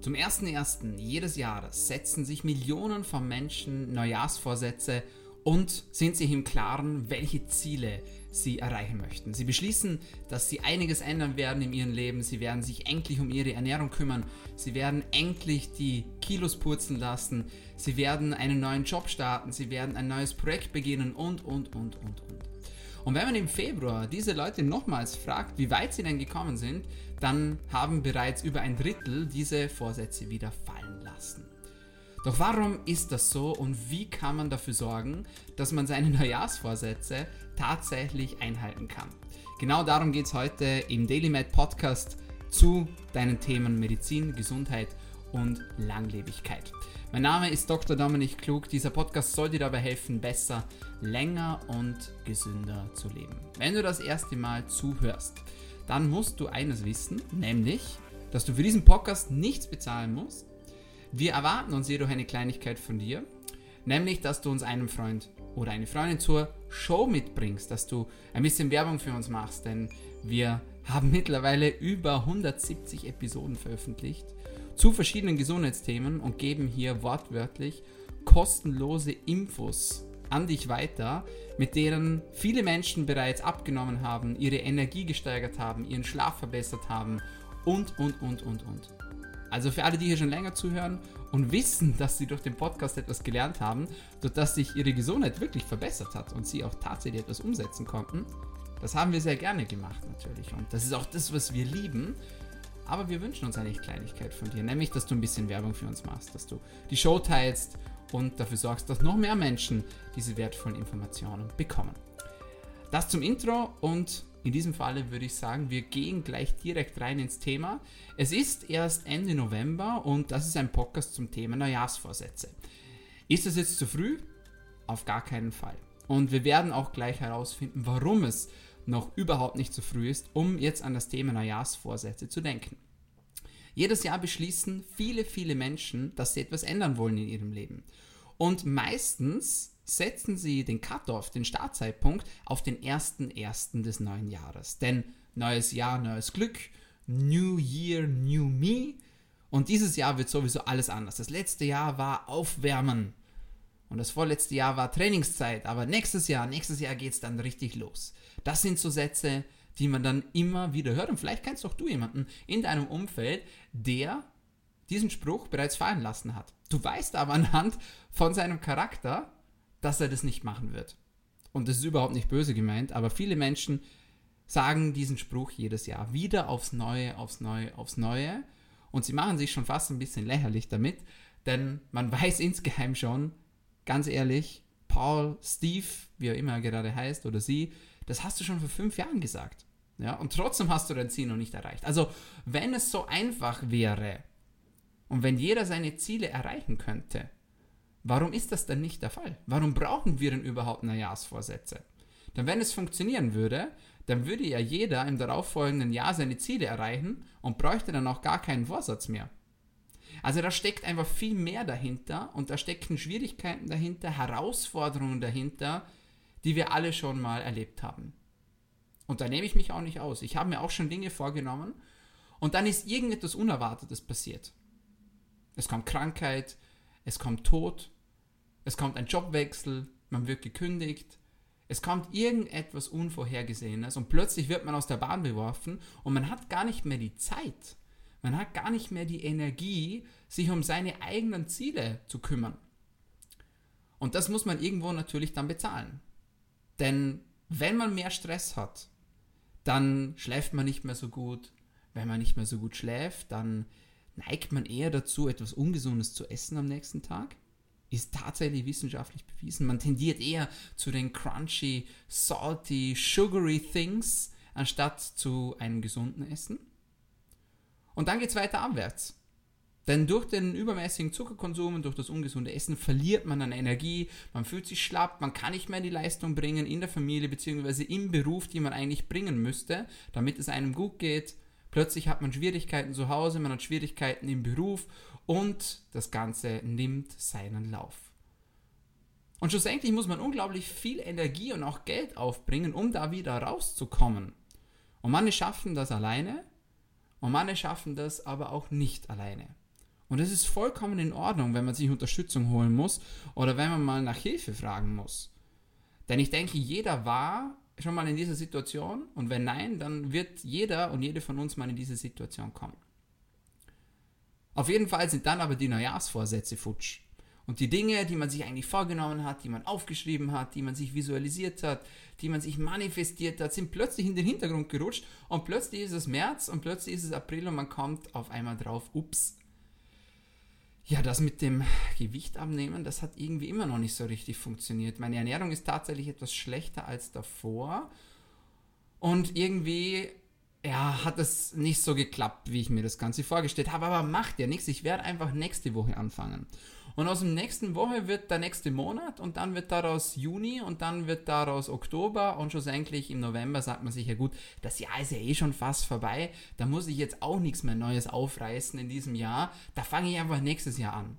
Zum 1.1. jedes Jahres setzen sich Millionen von Menschen Neujahrsvorsätze und sind sich im Klaren, welche Ziele sie erreichen möchten. Sie beschließen, dass sie einiges ändern werden in ihrem Leben. Sie werden sich endlich um ihre Ernährung kümmern. Sie werden endlich die Kilos purzen lassen. Sie werden einen neuen Job starten. Sie werden ein neues Projekt beginnen und, und, und, und, und. Und wenn man im Februar diese Leute nochmals fragt, wie weit sie denn gekommen sind, dann haben bereits über ein Drittel diese Vorsätze wieder fallen lassen. Doch warum ist das so und wie kann man dafür sorgen, dass man seine Neujahrsvorsätze tatsächlich einhalten kann? Genau darum geht es heute im DailyMed Podcast zu deinen Themen Medizin, Gesundheit und Langlebigkeit. Mein Name ist Dr. Dominik Klug. Dieser Podcast soll dir dabei helfen, besser, länger und gesünder zu leben. Wenn du das erste Mal zuhörst, dann musst du eines wissen, nämlich, dass du für diesen Podcast nichts bezahlen musst. Wir erwarten uns jedoch eine Kleinigkeit von dir, nämlich, dass du uns einem Freund oder eine Freundin zur Show mitbringst, dass du ein bisschen Werbung für uns machst, denn wir haben mittlerweile über 170 Episoden veröffentlicht zu verschiedenen Gesundheitsthemen und geben hier wortwörtlich kostenlose Infos an dich weiter, mit denen viele Menschen bereits abgenommen haben, ihre Energie gesteigert haben, ihren Schlaf verbessert haben und, und, und, und, und. Also für alle, die hier schon länger zuhören und wissen, dass sie durch den Podcast etwas gelernt haben, dass sich ihre Gesundheit wirklich verbessert hat und sie auch tatsächlich etwas umsetzen konnten, das haben wir sehr gerne gemacht natürlich. Und das ist auch das, was wir lieben, aber wir wünschen uns eine Kleinigkeit von dir, nämlich, dass du ein bisschen Werbung für uns machst, dass du die Show teilst und dafür sorgst, dass noch mehr Menschen diese wertvollen Informationen bekommen. Das zum Intro und in diesem Falle würde ich sagen, wir gehen gleich direkt rein ins Thema. Es ist erst Ende November und das ist ein Podcast zum Thema Neujahrsvorsätze. Ist das jetzt zu früh? Auf gar keinen Fall. Und wir werden auch gleich herausfinden, warum es noch überhaupt nicht zu früh ist, um jetzt an das Thema Neujahrsvorsätze zu denken. Jedes Jahr beschließen viele, viele Menschen, dass sie etwas ändern wollen in ihrem Leben. Und meistens setzen sie den Cut-off, den Startzeitpunkt, auf den 1.1. des neuen Jahres. Denn neues Jahr, neues Glück, New Year, New Me. Und dieses Jahr wird sowieso alles anders. Das letzte Jahr war Aufwärmen. Und das vorletzte Jahr war Trainingszeit, aber nächstes Jahr, nächstes Jahr geht es dann richtig los. Das sind so Sätze, die man dann immer wieder hört. Und vielleicht kennst auch du jemanden in deinem Umfeld, der diesen Spruch bereits fallen lassen hat. Du weißt aber anhand von seinem Charakter, dass er das nicht machen wird. Und das ist überhaupt nicht böse gemeint, aber viele Menschen sagen diesen Spruch jedes Jahr wieder aufs Neue, aufs Neue, aufs Neue. Und sie machen sich schon fast ein bisschen lächerlich damit, denn man weiß insgeheim schon, ganz ehrlich, Paul, Steve, wie er immer gerade heißt, oder sie, das hast du schon vor fünf Jahren gesagt. Ja, und trotzdem hast du dein Ziel noch nicht erreicht. Also, wenn es so einfach wäre und wenn jeder seine Ziele erreichen könnte, warum ist das denn nicht der Fall? Warum brauchen wir denn überhaupt Neujahrsvorsätze? Denn wenn es funktionieren würde, dann würde ja jeder im darauffolgenden Jahr seine Ziele erreichen und bräuchte dann auch gar keinen Vorsatz mehr. Also da steckt einfach viel mehr dahinter und da stecken Schwierigkeiten dahinter, Herausforderungen dahinter, die wir alle schon mal erlebt haben. Und da nehme ich mich auch nicht aus. Ich habe mir auch schon Dinge vorgenommen und dann ist irgendetwas Unerwartetes passiert. Es kommt Krankheit, es kommt Tod, es kommt ein Jobwechsel, man wird gekündigt, es kommt irgendetwas Unvorhergesehenes und plötzlich wird man aus der Bahn geworfen und man hat gar nicht mehr die Zeit, man hat gar nicht mehr die Energie, sich um seine eigenen Ziele zu kümmern. Und das muss man irgendwo natürlich dann bezahlen. Denn wenn man mehr Stress hat, dann schläft man nicht mehr so gut. Wenn man nicht mehr so gut schläft, dann neigt man eher dazu, etwas Ungesundes zu essen am nächsten Tag. Ist tatsächlich wissenschaftlich bewiesen. Man tendiert eher zu den crunchy, salty, sugary things anstatt zu einem gesunden Essen. Und dann geht es weiter abwärts. Denn durch den übermäßigen Zuckerkonsum und durch das ungesunde Essen verliert man an Energie, man fühlt sich schlapp, man kann nicht mehr die Leistung bringen in der Familie bzw. im Beruf, die man eigentlich bringen müsste, damit es einem gut geht. Plötzlich hat man Schwierigkeiten zu Hause, man hat Schwierigkeiten im Beruf und das Ganze nimmt seinen Lauf. Und schlussendlich muss man unglaublich viel Energie und auch Geld aufbringen, um da wieder rauszukommen. Und manche schaffen das alleine, und manche schaffen das aber auch nicht alleine. Und es ist vollkommen in Ordnung, wenn man sich Unterstützung holen muss oder wenn man mal nach Hilfe fragen muss. Denn ich denke, jeder war schon mal in dieser Situation und wenn nein, dann wird jeder und jede von uns mal in diese Situation kommen. Auf jeden Fall sind dann aber die Neujahrsvorsätze futsch. Und die Dinge, die man sich eigentlich vorgenommen hat, die man aufgeschrieben hat, die man sich visualisiert hat, die man sich manifestiert hat, sind plötzlich in den Hintergrund gerutscht und plötzlich ist es März und plötzlich ist es April und man kommt auf einmal drauf, ups. Ja, das mit dem Gewicht abnehmen, das hat irgendwie immer noch nicht so richtig funktioniert. Meine Ernährung ist tatsächlich etwas schlechter als davor und irgendwie ja, hat es nicht so geklappt, wie ich mir das Ganze vorgestellt habe, aber macht ja nichts. Ich werde einfach nächste Woche anfangen. Und aus dem nächsten Woche wird der nächste Monat und dann wird daraus Juni und dann wird daraus Oktober und schlussendlich im November sagt man sich ja gut, das Jahr ist ja eh schon fast vorbei, da muss ich jetzt auch nichts mehr Neues aufreißen in diesem Jahr, da fange ich einfach nächstes Jahr an.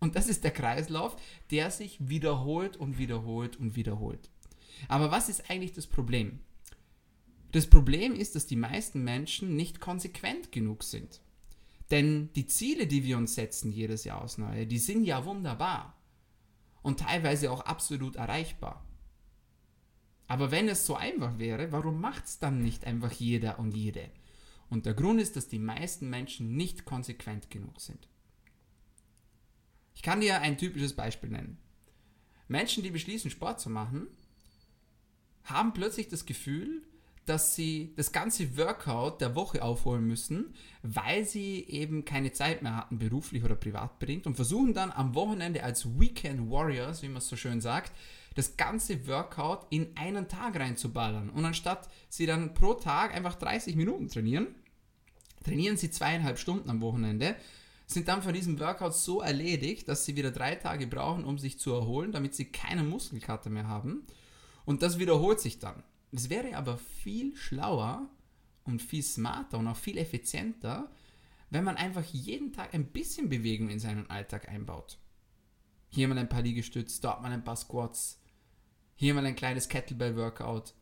Und das ist der Kreislauf, der sich wiederholt und wiederholt und wiederholt. Aber was ist eigentlich das Problem? Das Problem ist, dass die meisten Menschen nicht konsequent genug sind. Denn die Ziele, die wir uns setzen jedes Jahr aufs Neue, die sind ja wunderbar und teilweise auch absolut erreichbar. Aber wenn es so einfach wäre, warum macht es dann nicht einfach jeder und jede? Und der Grund ist, dass die meisten Menschen nicht konsequent genug sind. Ich kann dir ein typisches Beispiel nennen. Menschen, die beschließen, Sport zu machen, haben plötzlich das Gefühl, dass sie das ganze Workout der Woche aufholen müssen, weil sie eben keine Zeit mehr hatten, beruflich oder privat bedingt, und versuchen dann am Wochenende als Weekend Warriors, wie man es so schön sagt, das ganze Workout in einen Tag reinzuballern. Und anstatt sie dann pro Tag einfach 30 Minuten trainieren, trainieren sie zweieinhalb Stunden am Wochenende, sind dann von diesem Workout so erledigt, dass sie wieder drei Tage brauchen, um sich zu erholen, damit sie keine Muskelkater mehr haben. Und das wiederholt sich dann. Es wäre aber viel schlauer und viel smarter und auch viel effizienter, wenn man einfach jeden Tag ein bisschen Bewegung in seinen Alltag einbaut. Hier mal ein paar Liegestütze, dort mal ein paar Squats, hier mal ein kleines Kettlebell-Workout,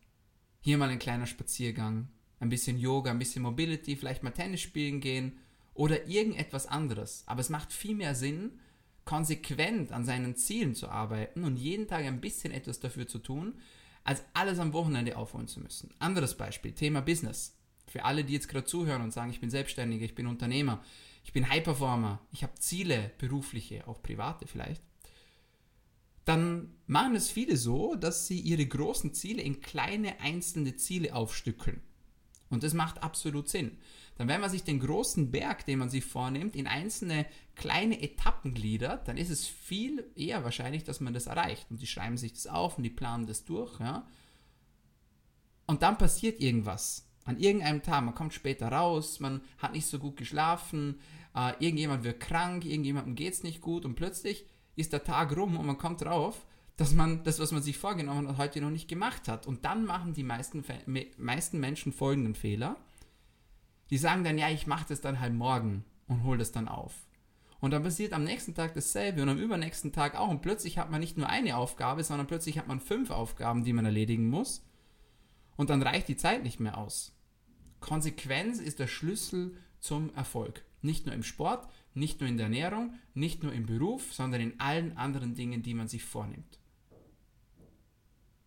hier mal ein kleiner Spaziergang, ein bisschen Yoga, ein bisschen Mobility, vielleicht mal Tennis spielen gehen oder irgendetwas anderes. Aber es macht viel mehr Sinn, konsequent an seinen Zielen zu arbeiten und jeden Tag ein bisschen etwas dafür zu tun, als alles am Wochenende aufholen zu müssen. Anderes Beispiel, Thema Business. Für alle, die jetzt gerade zuhören und sagen, ich bin Selbstständiger, ich bin Unternehmer, ich bin High-Performer, ich habe Ziele, berufliche, auch private vielleicht, dann machen es viele so, dass sie ihre großen Ziele in kleine einzelne Ziele aufstückeln. Und das macht absolut Sinn dann wenn man sich den großen Berg, den man sich vornimmt, in einzelne kleine Etappen gliedert, dann ist es viel eher wahrscheinlich, dass man das erreicht. Und die schreiben sich das auf und die planen das durch. Ja? Und dann passiert irgendwas. An irgendeinem Tag, man kommt später raus, man hat nicht so gut geschlafen, äh, irgendjemand wird krank, irgendjemandem geht es nicht gut und plötzlich ist der Tag rum und man kommt drauf, dass man das, was man sich vorgenommen hat, heute noch nicht gemacht hat. Und dann machen die meisten, meisten Menschen folgenden Fehler die sagen dann, ja, ich mache das dann halt morgen und hole das dann auf. Und dann passiert am nächsten Tag dasselbe und am übernächsten Tag auch. Und plötzlich hat man nicht nur eine Aufgabe, sondern plötzlich hat man fünf Aufgaben, die man erledigen muss. Und dann reicht die Zeit nicht mehr aus. Konsequenz ist der Schlüssel zum Erfolg. Nicht nur im Sport, nicht nur in der Ernährung, nicht nur im Beruf, sondern in allen anderen Dingen, die man sich vornimmt.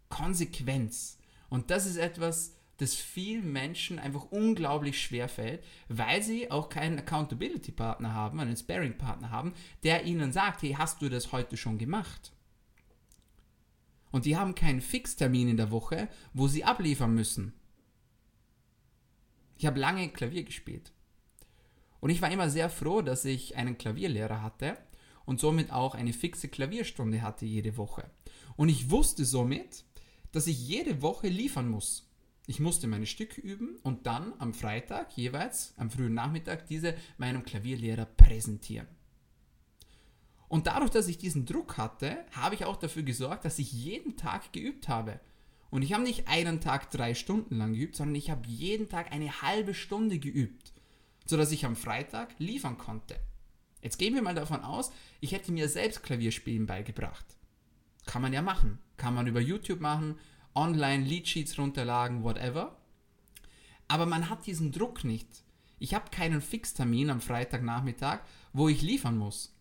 Konsequenz. Und das ist etwas, das vielen Menschen einfach unglaublich schwer fällt, weil sie auch keinen Accountability-Partner haben, einen Sparing-Partner haben, der ihnen sagt, hey, hast du das heute schon gemacht? Und die haben keinen Fixtermin in der Woche, wo sie abliefern müssen. Ich habe lange Klavier gespielt. Und ich war immer sehr froh, dass ich einen Klavierlehrer hatte und somit auch eine fixe Klavierstunde hatte jede Woche. Und ich wusste somit, dass ich jede Woche liefern muss. Ich musste meine Stücke üben und dann am Freitag jeweils, am frühen Nachmittag, diese meinem Klavierlehrer präsentieren. Und dadurch, dass ich diesen Druck hatte, habe ich auch dafür gesorgt, dass ich jeden Tag geübt habe. Und ich habe nicht einen Tag drei Stunden lang geübt, sondern ich habe jeden Tag eine halbe Stunde geübt, sodass ich am Freitag liefern konnte. Jetzt gehen wir mal davon aus, ich hätte mir selbst Klavierspielen beigebracht. Kann man ja machen. Kann man über YouTube machen, online Leadsheets runterladen, whatever. Aber man hat diesen Druck nicht, Ich habe keinen Fixtermin am Freitagnachmittag, wo ich liefern muss.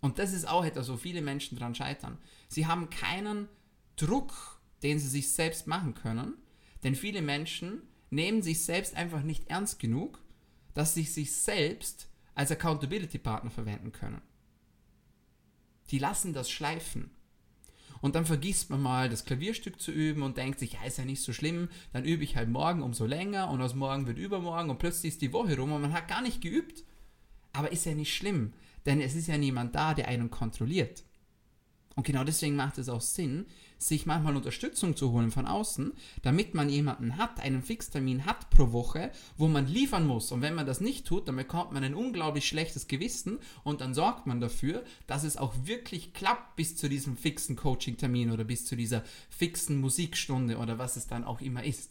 Und das ist auch etwas, wo viele Menschen dran scheitern. Sie haben keinen Druck, den sie sich selbst machen können, denn viele Menschen nehmen sich selbst einfach nicht ernst genug, dass sie sich selbst als Accountability Partner verwenden können. Die lassen das schleifen. Und dann vergisst man mal, das Klavierstück zu üben und denkt sich, ja, ist ja nicht so schlimm, dann übe ich halt morgen umso länger und aus morgen wird übermorgen und plötzlich ist die Woche rum und man hat gar nicht geübt. Aber ist ja nicht schlimm, denn es ist ja niemand da, der einen kontrolliert. Und genau deswegen macht es auch Sinn, sich manchmal Unterstützung zu holen von außen, damit man jemanden hat, einen Fixtermin hat pro Woche, wo man liefern muss. Und wenn man das nicht tut, dann bekommt man ein unglaublich schlechtes Gewissen und dann sorgt man dafür, dass es auch wirklich klappt bis zu diesem fixen Coaching-Termin oder bis zu dieser fixen Musikstunde oder was es dann auch immer ist.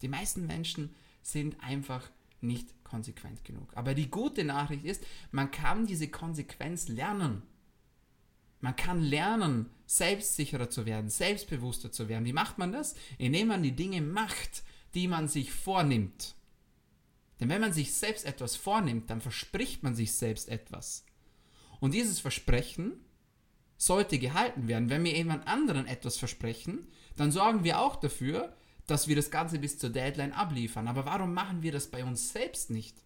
Die meisten Menschen sind einfach nicht konsequent genug. Aber die gute Nachricht ist, man kann diese Konsequenz lernen. Man kann lernen, selbstsicherer zu werden, selbstbewusster zu werden. Wie macht man das? Indem man die Dinge macht, die man sich vornimmt. Denn wenn man sich selbst etwas vornimmt, dann verspricht man sich selbst etwas. Und dieses Versprechen sollte gehalten werden. Wenn wir jemand anderen etwas versprechen, dann sorgen wir auch dafür, dass wir das Ganze bis zur Deadline abliefern. Aber warum machen wir das bei uns selbst nicht?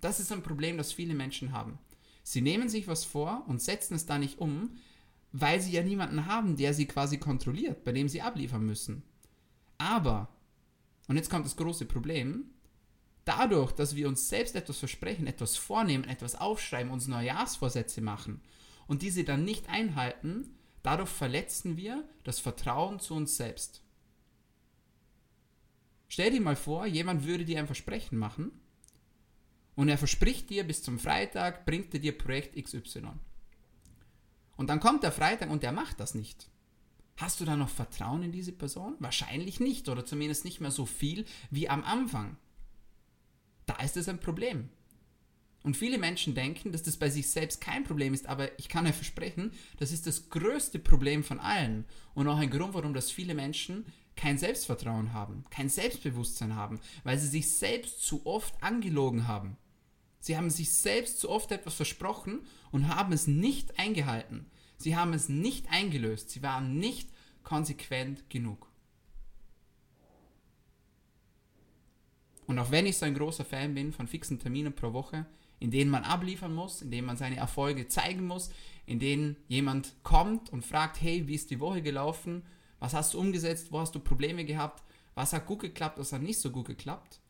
Das ist ein Problem, das viele Menschen haben. Sie nehmen sich was vor und setzen es da nicht um, weil sie ja niemanden haben, der sie quasi kontrolliert, bei dem sie abliefern müssen. Aber, und jetzt kommt das große Problem, dadurch, dass wir uns selbst etwas versprechen, etwas vornehmen, etwas aufschreiben, uns Neujahrsvorsätze machen und diese dann nicht einhalten, dadurch verletzen wir das Vertrauen zu uns selbst. Stell dir mal vor, jemand würde dir ein Versprechen machen und er verspricht dir, bis zum Freitag bringt er dir Projekt XY. Und dann kommt der Freitag und er macht das nicht. Hast du da noch Vertrauen in diese Person? Wahrscheinlich nicht oder zumindest nicht mehr so viel wie am Anfang. Da ist es ein Problem. Und viele Menschen denken, dass das bei sich selbst kein Problem ist, aber ich kann euch versprechen, das ist das größte Problem von allen und auch ein Grund, warum das viele Menschen kein Selbstvertrauen haben, kein Selbstbewusstsein haben, weil sie sich selbst zu oft angelogen haben. Sie haben sich selbst zu oft etwas versprochen und haben es nicht eingehalten. Sie haben es nicht eingelöst. Sie waren nicht konsequent genug. Und auch wenn ich so ein großer Fan bin von fixen Terminen pro Woche, in denen man abliefern muss, in denen man seine Erfolge zeigen muss, in denen jemand kommt und fragt, hey, wie ist die Woche gelaufen? Was hast du umgesetzt? Wo hast du Probleme gehabt? Was hat gut geklappt? Was hat nicht so gut geklappt?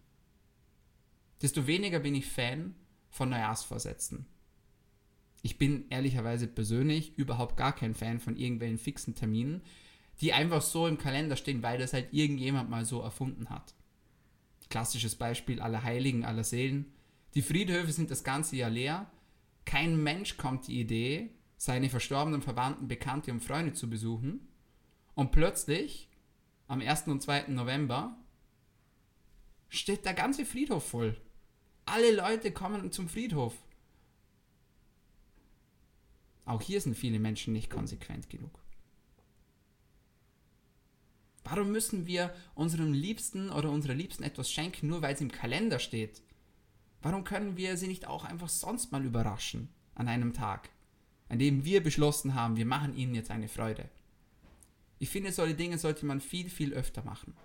desto weniger bin ich Fan von Neujahrsvorsätzen. Ich bin ehrlicherweise persönlich überhaupt gar kein Fan von irgendwelchen fixen Terminen, die einfach so im Kalender stehen, weil das halt irgendjemand mal so erfunden hat. Klassisches Beispiel aller Heiligen, aller Seelen. Die Friedhöfe sind das ganze Jahr leer. Kein Mensch kommt die Idee, seine verstorbenen Verwandten, Bekannte und Freunde zu besuchen. Und plötzlich, am 1. und 2. November, steht der ganze Friedhof voll. Alle Leute kommen zum Friedhof. Auch hier sind viele Menschen nicht konsequent genug. Warum müssen wir unserem Liebsten oder unserer Liebsten etwas schenken, nur weil es im Kalender steht? Warum können wir sie nicht auch einfach sonst mal überraschen an einem Tag, an dem wir beschlossen haben, wir machen ihnen jetzt eine Freude? Ich finde, solche Dinge sollte man viel, viel öfter machen.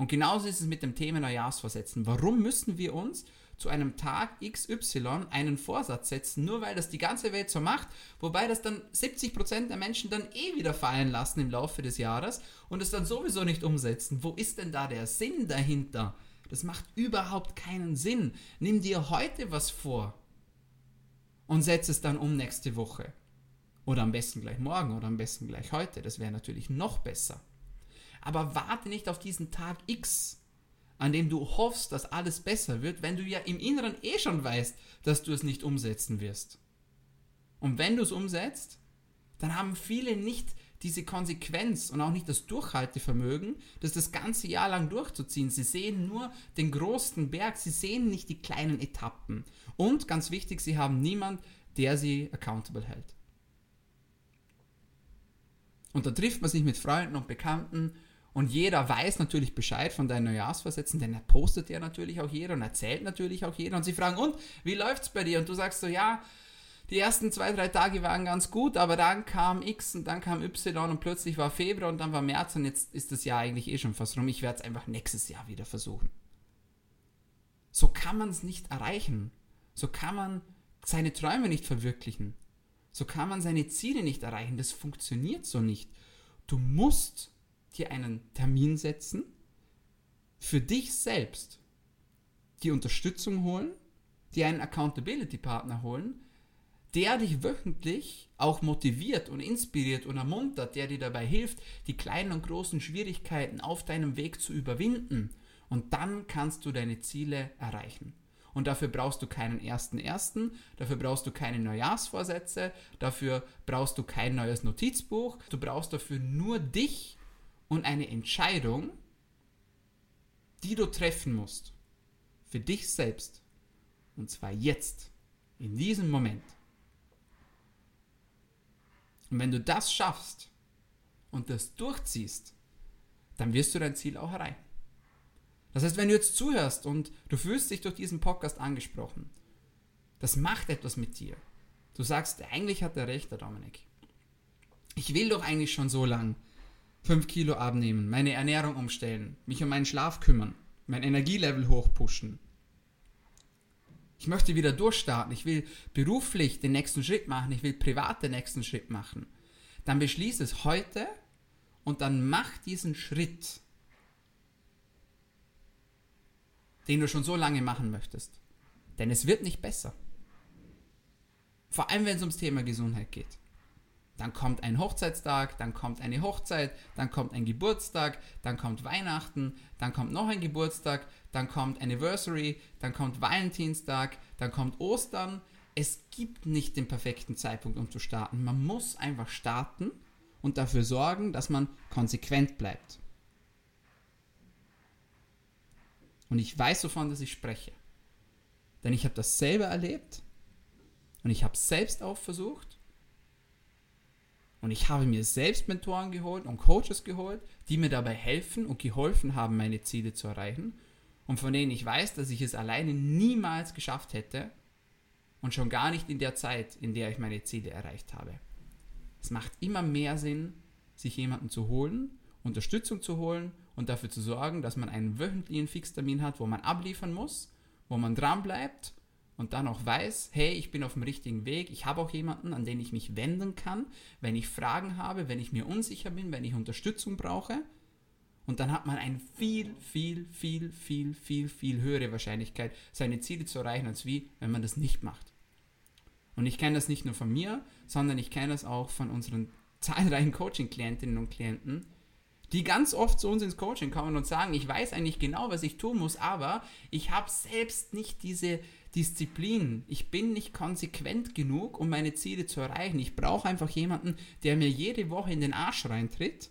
Und genauso ist es mit dem Thema Neujahrsvorsätzen. Warum müssen wir uns zu einem Tag XY einen Vorsatz setzen, nur weil das die ganze Welt so macht, wobei das dann 70% der Menschen dann eh wieder fallen lassen im Laufe des Jahres und es dann sowieso nicht umsetzen. Wo ist denn da der Sinn dahinter? Das macht überhaupt keinen Sinn. Nimm dir heute was vor und setz es dann um nächste Woche. Oder am besten gleich morgen oder am besten gleich heute. Das wäre natürlich noch besser. Aber warte nicht auf diesen Tag X, an dem du hoffst, dass alles besser wird, wenn du ja im Inneren eh schon weißt, dass du es nicht umsetzen wirst. Und wenn du es umsetzt, dann haben viele nicht diese Konsequenz und auch nicht das Durchhaltevermögen, das das ganze Jahr lang durchzuziehen. Sie sehen nur den großen Berg, sie sehen nicht die kleinen Etappen. Und ganz wichtig, sie haben niemand, der sie accountable hält. Und da trifft man sich mit Freunden und Bekannten Und jeder weiß natürlich Bescheid von deinen Neujahrsvorsätzen, denn er postet ja natürlich auch jeder und erzählt natürlich auch jeder. Und sie fragen, und wie läuft's bei dir? Und du sagst so, ja, die ersten zwei, drei Tage waren ganz gut, aber dann kam X und dann kam Y und plötzlich war Februar und dann war März und jetzt ist das Jahr eigentlich eh schon fast rum. Ich werde es einfach nächstes Jahr wieder versuchen. So kann man es nicht erreichen. So kann man seine Träume nicht verwirklichen. So kann man seine Ziele nicht erreichen. Das funktioniert so nicht. Du musst dir einen Termin setzen, für dich selbst die Unterstützung holen, dir einen Accountability-Partner holen, der dich wöchentlich auch motiviert und inspiriert und ermuntert, der dir dabei hilft, die kleinen und großen Schwierigkeiten auf deinem Weg zu überwinden. Und dann kannst du deine Ziele erreichen. Und dafür brauchst du keinen ersten ersten, dafür brauchst du keine Neujahrsvorsätze, dafür brauchst du kein neues Notizbuch, du brauchst dafür nur dich und eine Entscheidung, die du treffen musst. Für dich selbst. Und zwar jetzt, in diesem Moment. Und wenn du das schaffst und das durchziehst, dann wirst du dein Ziel auch erreichen. Das heißt, wenn du jetzt zuhörst und du fühlst dich durch diesen Podcast angesprochen, das macht etwas mit dir. Du sagst, eigentlich hat er recht, der Dominik. Ich will doch eigentlich schon so lang 5 Kilo abnehmen, meine Ernährung umstellen, mich um meinen Schlaf kümmern, mein Energielevel hochpushen. Ich möchte wieder durchstarten, ich will beruflich den nächsten Schritt machen, ich will privat den nächsten Schritt machen. Dann beschließ es heute und dann mach diesen Schritt, den du schon so lange machen möchtest. Denn es wird nicht besser. Vor allem, wenn es ums Thema Gesundheit geht. Dann kommt ein Hochzeitstag, dann kommt eine Hochzeit, dann kommt ein Geburtstag, dann kommt Weihnachten, dann kommt noch ein Geburtstag, dann kommt Anniversary, dann kommt Valentinstag, dann kommt Ostern. Es gibt nicht den perfekten Zeitpunkt, um zu starten. Man muss einfach starten und dafür sorgen, dass man konsequent bleibt. Und ich weiß, wovon dass ich spreche. Denn ich habe das selber erlebt und ich habe selbst auch versucht und ich habe mir selbst Mentoren geholt und Coaches geholt, die mir dabei helfen und geholfen haben, meine Ziele zu erreichen. Und von denen ich weiß, dass ich es alleine niemals geschafft hätte. Und schon gar nicht in der Zeit, in der ich meine Ziele erreicht habe. Es macht immer mehr Sinn, sich jemanden zu holen, Unterstützung zu holen und dafür zu sorgen, dass man einen wöchentlichen Fixtermin hat, wo man abliefern muss, wo man dran bleibt und dann auch weiß, hey, ich bin auf dem richtigen Weg, ich habe auch jemanden, an den ich mich wenden kann, wenn ich Fragen habe, wenn ich mir unsicher bin, wenn ich Unterstützung brauche. Und dann hat man eine viel, viel, viel, viel, viel, viel höhere Wahrscheinlichkeit, seine Ziele zu erreichen, als wie, wenn man das nicht macht. Und ich kenne das nicht nur von mir, sondern ich kenne das auch von unseren zahlreichen Coaching-Klientinnen und Klienten, die ganz oft zu uns ins Coaching kommen und sagen, ich weiß eigentlich genau, was ich tun muss, aber ich habe selbst nicht diese, Disziplin. Ich bin nicht konsequent genug, um meine Ziele zu erreichen. Ich brauche einfach jemanden, der mir jede Woche in den Arsch reintritt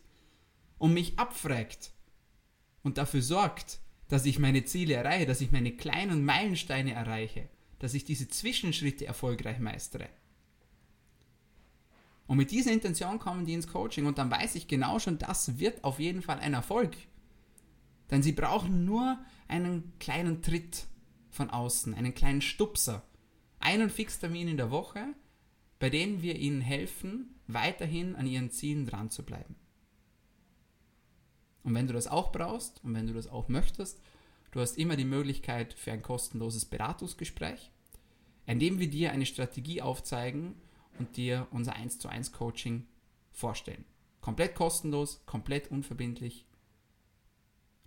und mich abfragt und dafür sorgt, dass ich meine Ziele erreiche, dass ich meine kleinen Meilensteine erreiche, dass ich diese Zwischenschritte erfolgreich meistere. Und mit dieser Intention kommen die ins Coaching und dann weiß ich genau schon, das wird auf jeden Fall ein Erfolg. Denn sie brauchen nur einen kleinen Tritt von außen, einen kleinen Stupser, einen Fixtermin in der Woche, bei dem wir ihnen helfen, weiterhin an ihren Zielen dran zu bleiben. Und wenn du das auch brauchst und wenn du das auch möchtest, du hast immer die Möglichkeit für ein kostenloses Beratungsgespräch, in dem wir dir eine Strategie aufzeigen und dir unser 1 zu 1 Coaching vorstellen. Komplett kostenlos, komplett unverbindlich.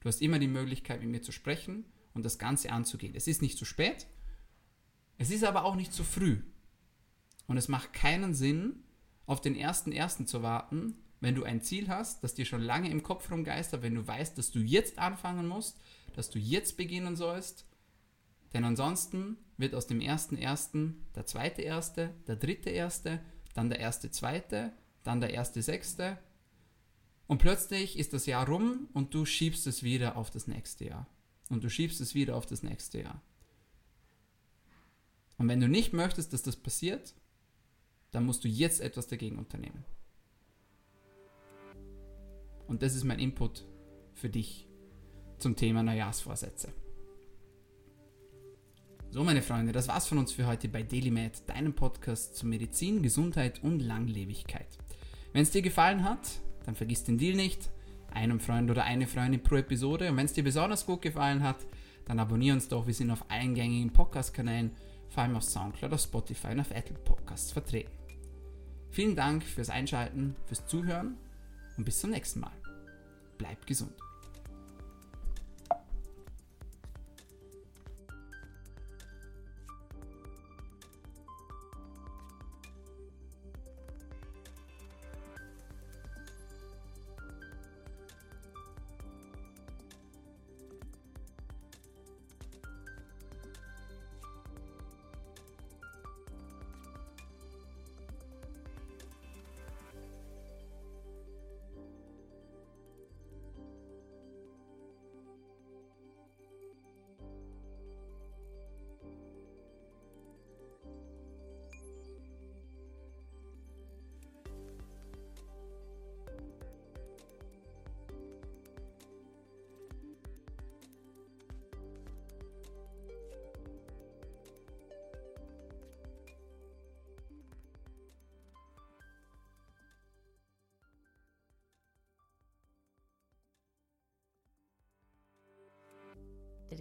Du hast immer die Möglichkeit, mit mir zu sprechen und das Ganze anzugehen. Es ist nicht zu spät, es ist aber auch nicht zu früh. Und es macht keinen Sinn, auf den ersten ersten zu warten, wenn du ein Ziel hast, das dir schon lange im Kopf rumgeistert, wenn du weißt, dass du jetzt anfangen musst, dass du jetzt beginnen sollst. Denn ansonsten wird aus dem ersten ersten der zweite erste, der dritte erste, dann der erste zweite, dann der erste sechste. Und plötzlich ist das Jahr rum und du schiebst es wieder auf das nächste Jahr und du schiebst es wieder auf das nächste Jahr. Und wenn du nicht möchtest, dass das passiert, dann musst du jetzt etwas dagegen unternehmen. Und das ist mein Input für dich zum Thema Neujahrsvorsätze. So, meine Freunde, das war's von uns für heute bei DailyMed, deinem Podcast zu Medizin, Gesundheit und Langlebigkeit. Wenn es dir gefallen hat, dann vergiss den Deal nicht. Einem Freund oder eine Freundin pro Episode. Und wenn es dir besonders gut gefallen hat, dann abonniere uns doch. Wir sind auf allen gängigen Podcast-Kanälen, vor allem auf Soundcloud, auf Spotify und auf Apple Podcasts vertreten. Vielen Dank fürs Einschalten, fürs Zuhören und bis zum nächsten Mal. Bleibt gesund.